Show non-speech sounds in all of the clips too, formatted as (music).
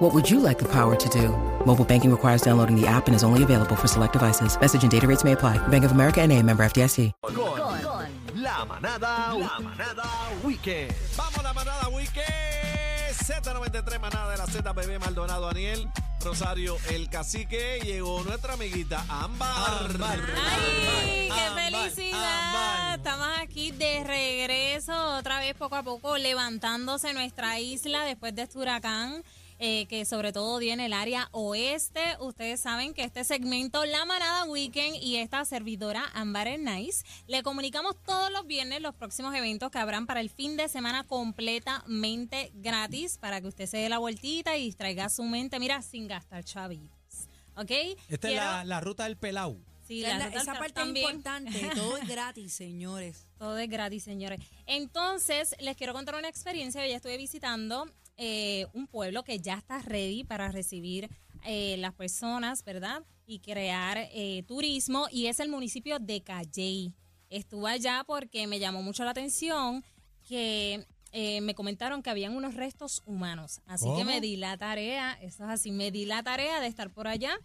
What would you like the power to do? Mobile banking requires downloading the app and is only available for select devices. Message and data rates may apply. Bank of America and a member FDIC. Con, la manada, la manada weekend. Vamos la manada weekend. Z93 manada de la Z bebé Maldonado Daniel Rosario el cacique llegó nuestra amiguita Ámbar. ¡Ay, qué felicidad! Estamos aquí de regreso, otra vez poco a poco levantándose nuestra isla después de este huracán. Eh, que sobre todo en el área oeste. Ustedes saben que este segmento, La Manada Weekend y esta servidora Ambar Nice, le comunicamos todos los viernes los próximos eventos que habrán para el fin de semana completamente gratis para que usted se dé la vueltita y distraiga su mente, mira, sin gastar chavitos. ¿Ok? Esta es la, la ruta del Pelau. Sí, Esa, la es la- esa parte también. es importante. (laughs) Todo es gratis, señores. Todo es gratis, señores. Entonces, les quiero contar una experiencia. Yo ya estuve visitando eh, un pueblo que ya está ready para recibir eh, las personas, ¿verdad? Y crear eh, turismo. Y es el municipio de Calley. Estuve allá porque me llamó mucho la atención que eh, me comentaron que habían unos restos humanos. Así que me di la tarea, eso es así, me di la tarea de estar por allá.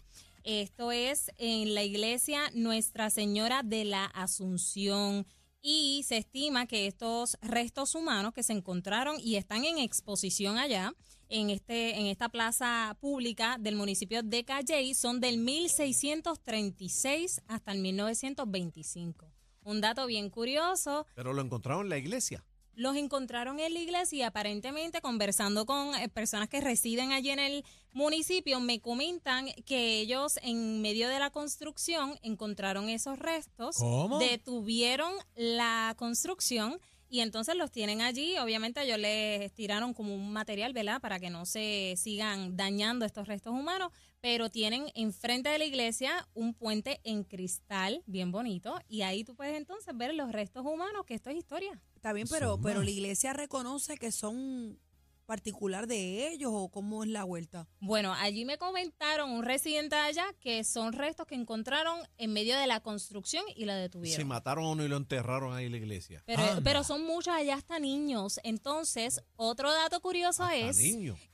Esto es en la iglesia Nuestra Señora de la Asunción. Y se estima que estos restos humanos que se encontraron y están en exposición allá, en, este, en esta plaza pública del municipio de Calley, son del 1636 hasta el 1925. Un dato bien curioso, Pero lo encontraron en la iglesia. Los encontraron en la iglesia y aparentemente conversando con eh, personas que residen allí en el municipio me comentan que ellos en medio de la construcción encontraron esos restos, ¿Cómo? detuvieron la construcción y entonces los tienen allí. Obviamente ellos les tiraron como un material, ¿verdad? Para que no se sigan dañando estos restos humanos, pero tienen enfrente de la iglesia un puente en cristal bien bonito y ahí tú puedes entonces ver los restos humanos, que esto es historia. Está bien, pero, pero la iglesia reconoce que son particular de ellos o cómo es la vuelta. Bueno, allí me comentaron un residente de allá que son restos que encontraron en medio de la construcción y la Se detuvieron. mataron a uno y lo enterraron ahí en la iglesia. Pero, pero son muchos allá hasta niños. Entonces, otro dato curioso Hasta es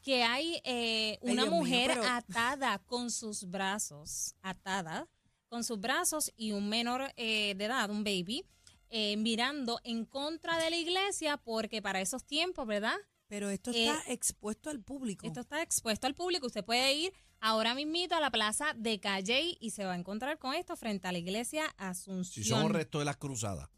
que hay eh, Ay, una mío, mujer pero- atada con sus brazos, atada con sus brazos y un menor eh, de edad, un baby, eh, mirando en contra de la iglesia porque para esos tiempos, ¿verdad? Pero esto Eh, está expuesto al público. Esto está expuesto al público. Usted puede ir ahora mismito a la plaza de Calley y se va a encontrar con esto frente a la iglesia Si Asunción. son restos de las cruzadas.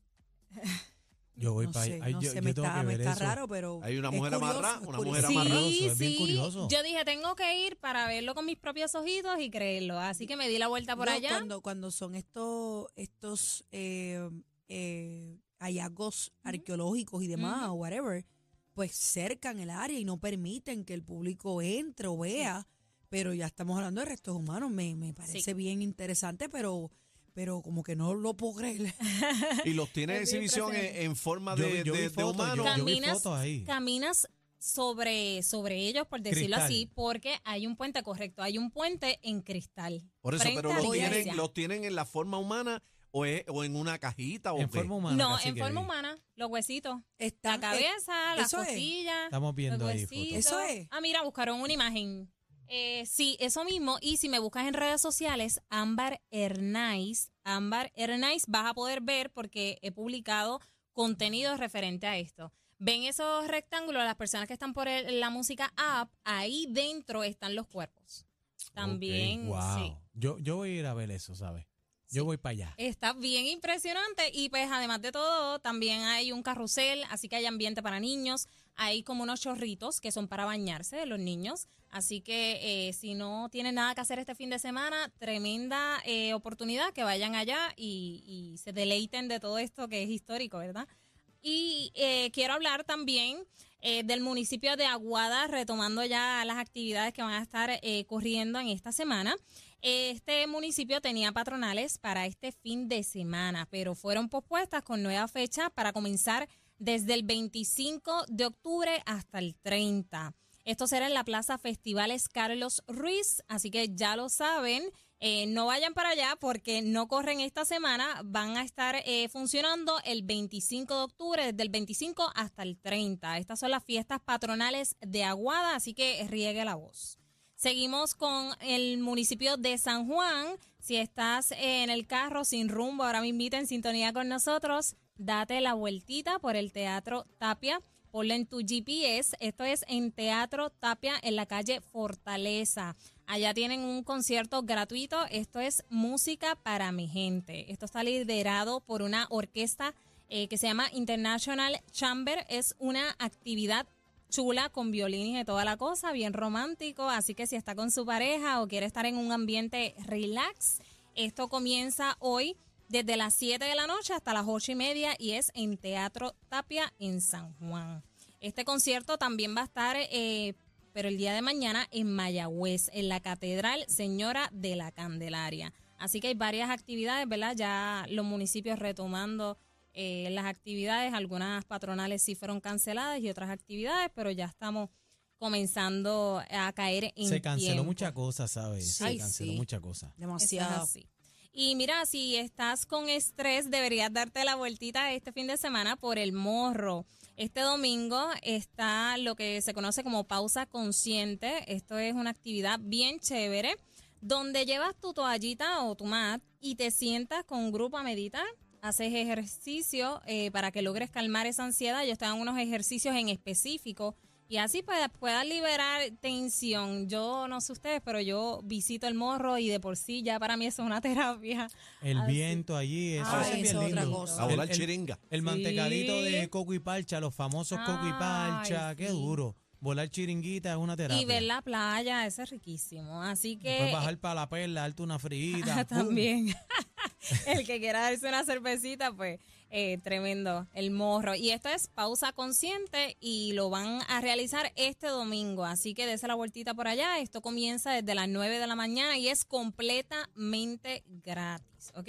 (laughs) Yo voy no para sé, no yo, sé, yo me tengo está, que me ver está eso. raro, pero Hay una es mujer curioso, amarrada, es una mujer Sí, amarrada. Es bien sí. curioso. Yo dije, tengo que ir para verlo con mis propios ojitos y creerlo. Así que me di la vuelta por No, allá. Cuando, cuando son estos, estos eh, eh, hallazgos arqueológicos y demás, o whatever, pues cercan el área y no permiten que el público entre o vea. Pero ya estamos hablando de restos humanos. Me, me parece Sí. bien interesante, pero, pero como que no lo puedo creer. Y los tiene (laughs) exhibición en, forma Yo- de, yo vi de- de fotos, humano. yo- yo vi Caminas- ahí. Caminas sobre, sobre ellos, por decirlo Cristal. así, porque hay un puente correcto. Hay un puente en cristal. Por eso, pero los tienen, los tienen en la forma humana o, es- o en una cajita o En qué? forma humana. No, en que forma vi. humana. Los huesitos. La cabeza, las es. costillas. Estamos viendo los ahí fotos. Eso es. Ah, mira, buscaron una imagen. Eh, sí, eso mismo. Y si me buscas en redes sociales, Ámbar Hernais, Ámbar Hernais, vas a poder ver porque he publicado contenido referente a esto. Ven esos rectángulos, las personas que están por el- la música app, ahí dentro están los cuerpos. También, wow. sí. Yo, yo voy a ir a ver eso, ¿sabes? Yo voy para allá. Está bien impresionante y pues además de todo también hay un carrusel, así que hay ambiente para niños, hay como unos chorritos que son para bañarse de los niños, así que eh, si no tienen nada que hacer este fin de semana, tremenda eh, oportunidad que vayan allá y, se deleiten de todo esto que es histórico, ¿verdad? Y eh, quiero hablar también eh, del municipio de Aguada, retomando ya las actividades que van a estar corriendo en esta semana. Este municipio tenía patronales para este fin de semana, pero fueron pospuestas con nueva fecha para comenzar desde el 25 de octubre hasta el 30. Esto será en la Plaza Festivales Carlos Ruiz, así que ya lo saben. Eh, no vayan para allá porque no corren esta semana. Van a estar eh, funcionando el 25 de octubre, desde el 25 hasta el 30. Estas son las fiestas patronales de Aguada, así que riegue la voz. Seguimos con el municipio de San Juan. Si estás en el carro sin rumbo, ahora me invita en sintonía con nosotros. Date la vueltita por el Teatro Tapia. Ponle en tu GPS. Esto es en Teatro Tapia en la calle Fortaleza. Allá tienen un concierto gratuito. Esto es música para mi gente. Esto está liderado por una orquesta eh, que se llama International Chamber. Es una actividad chula con violines y toda la cosa, bien romántico. Así que si está con su pareja o quiere estar en un ambiente relax, esto comienza hoy desde las 7 de la noche hasta las 8 y media y es en Teatro Tapia en San Juan. Este concierto también va a estar, eh, pero el día de mañana en Mayagüez, en la Catedral Señora de la Candelaria. Así que hay varias actividades, ¿verdad? Ya los municipios retomando eh, las actividades, algunas patronales sí fueron canceladas y otras actividades, pero ya estamos comenzando a caer en Se canceló muchas cosas, ¿sabes? Sí. Se Ay, canceló sí. muchas cosas. Demasiado. así. Y mira, si estás con estrés, deberías darte la vueltita este fin de semana por el morro. Este domingo está lo que se conoce como pausa consciente. Esto es una actividad bien chévere, donde llevas tu toallita o tu mat y te sientas con un grupo a meditar. Haces ejercicio eh, para que logres calmar esa ansiedad. Ellos te dan unos ejercicios en específico y así puedas, puedas liberar tensión. Yo no sé ustedes, pero yo visito el morro y de por sí ya para mí eso es una (laughs) terapia. El Así. viento allí, eso Ay, es bien es otra lindo. cosa. A volar El- el- chiringa. El Sí. mantecadito de coco y parcha, los famosos coco y parcha, qué sí. duro. Volar chiringuita es una terapia. Y ver la playa, eso es riquísimo. Así que Después bajar para la perla, darte una (laughs) frita. también (laughs) (laughs) el que quiera darse una cervecita, pues eh, tremendo, el morro. Y esto es pausa consciente y lo van a realizar este domingo. Así que dése la vueltita por allá. Esto comienza desde las 9 de la mañana y es completamente gratis, ¿ok?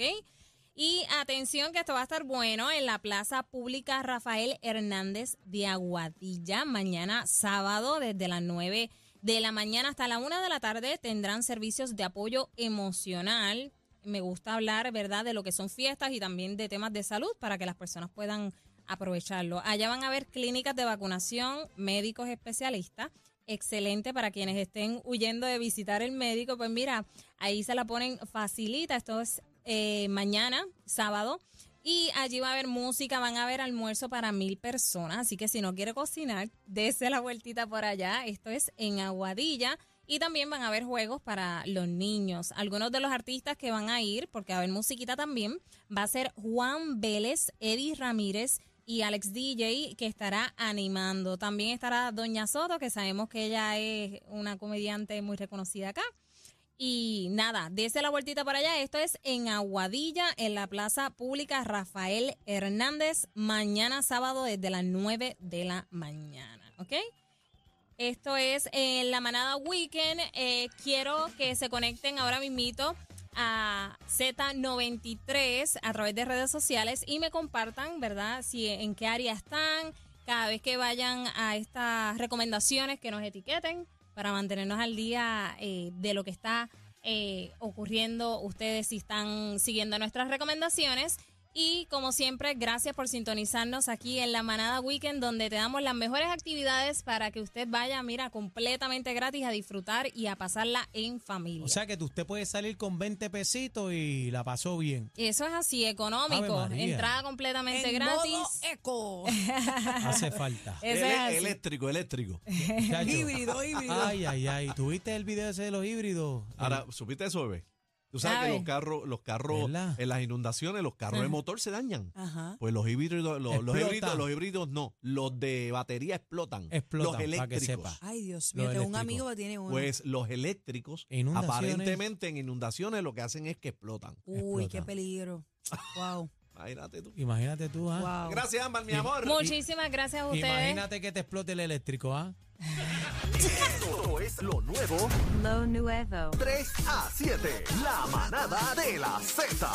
Y atención que esto va a estar bueno en la Plaza Pública Rafael Hernández de Aguadilla. Mañana sábado desde las 9 de la mañana hasta la 1 de la tarde tendrán servicios de apoyo emocional. Me gusta hablar, ¿verdad?, de lo que son fiestas y también de temas de salud para que las personas puedan aprovecharlo. Allá van a haber clínicas de vacunación, médicos especialistas. Excelente para quienes estén huyendo de visitar el médico. Pues mira, ahí se la ponen facilita. Esto es eh, mañana, sábado. Y allí va a haber música, van a haber almuerzo para mil personas. Así que si no quiere cocinar, dése la vueltita por allá. Esto es en Aguadilla. Y también van a haber juegos para los niños. Algunos de los artistas que van a ir, porque va a haber musiquita también, va a ser Juan Vélez, Eddie Ramírez y Alex DJ, que estará animando. También estará Doña Soto, que sabemos que ella es una comediante muy reconocida acá. Y nada, dése la vueltita para allá. Esto es en Aguadilla, en la Plaza Pública Rafael Hernández, mañana sábado desde las 9 de la mañana. ¿Ok? Esto es en la manada Weekend. Eh, quiero que se conecten ahora mismito a Z93 a través de redes sociales y me compartan, ¿verdad? Si en qué área están, cada vez que vayan a estas recomendaciones que nos etiqueten para mantenernos al día eh, de lo que está eh, ocurriendo ustedes si están siguiendo nuestras recomendaciones. Y como siempre, gracias por sintonizarnos aquí en la Manada Weekend, donde te damos las mejores actividades para que usted vaya, mira, completamente gratis a disfrutar y a pasarla en familia. O sea que tú- usted puede salir con 20 pesitos y la pasó bien. Eso es así, económico, entrada completamente En gratis. modo eco. (laughs) Hace falta. Eso es Ele- así. eléctrico, eléctrico. Híbrido, híbrido. Ay, ay, ay. ¿Tuviste el video ese de los híbridos? Ahora, ¿supiste eso, bebé? Tú sabes ¿Sabe? que los carros, los carros, ¿Verdad? en las inundaciones, los carros de motor se dañan. Ajá. Pues los híbridos, los, híbridos, los híbridos no, los de batería explotan. Explotan, los para que eléctricos. sepa. Ay, Dios mío, tengo un amigo que tiene uno. Pues los eléctricos, aparentemente en inundaciones lo que hacen es que explotan. Uy, qué peligro. Wow. Imagínate tú. Imagínate tú, ¿ah? Wow. Gracias, Ámbar, mi amor. Muchísimas gracias a ustedes. Imagínate que te explote el eléctrico, ¿ah? Esto es lo nuevo Lo nuevo. 3 a 7. La manada de la Z.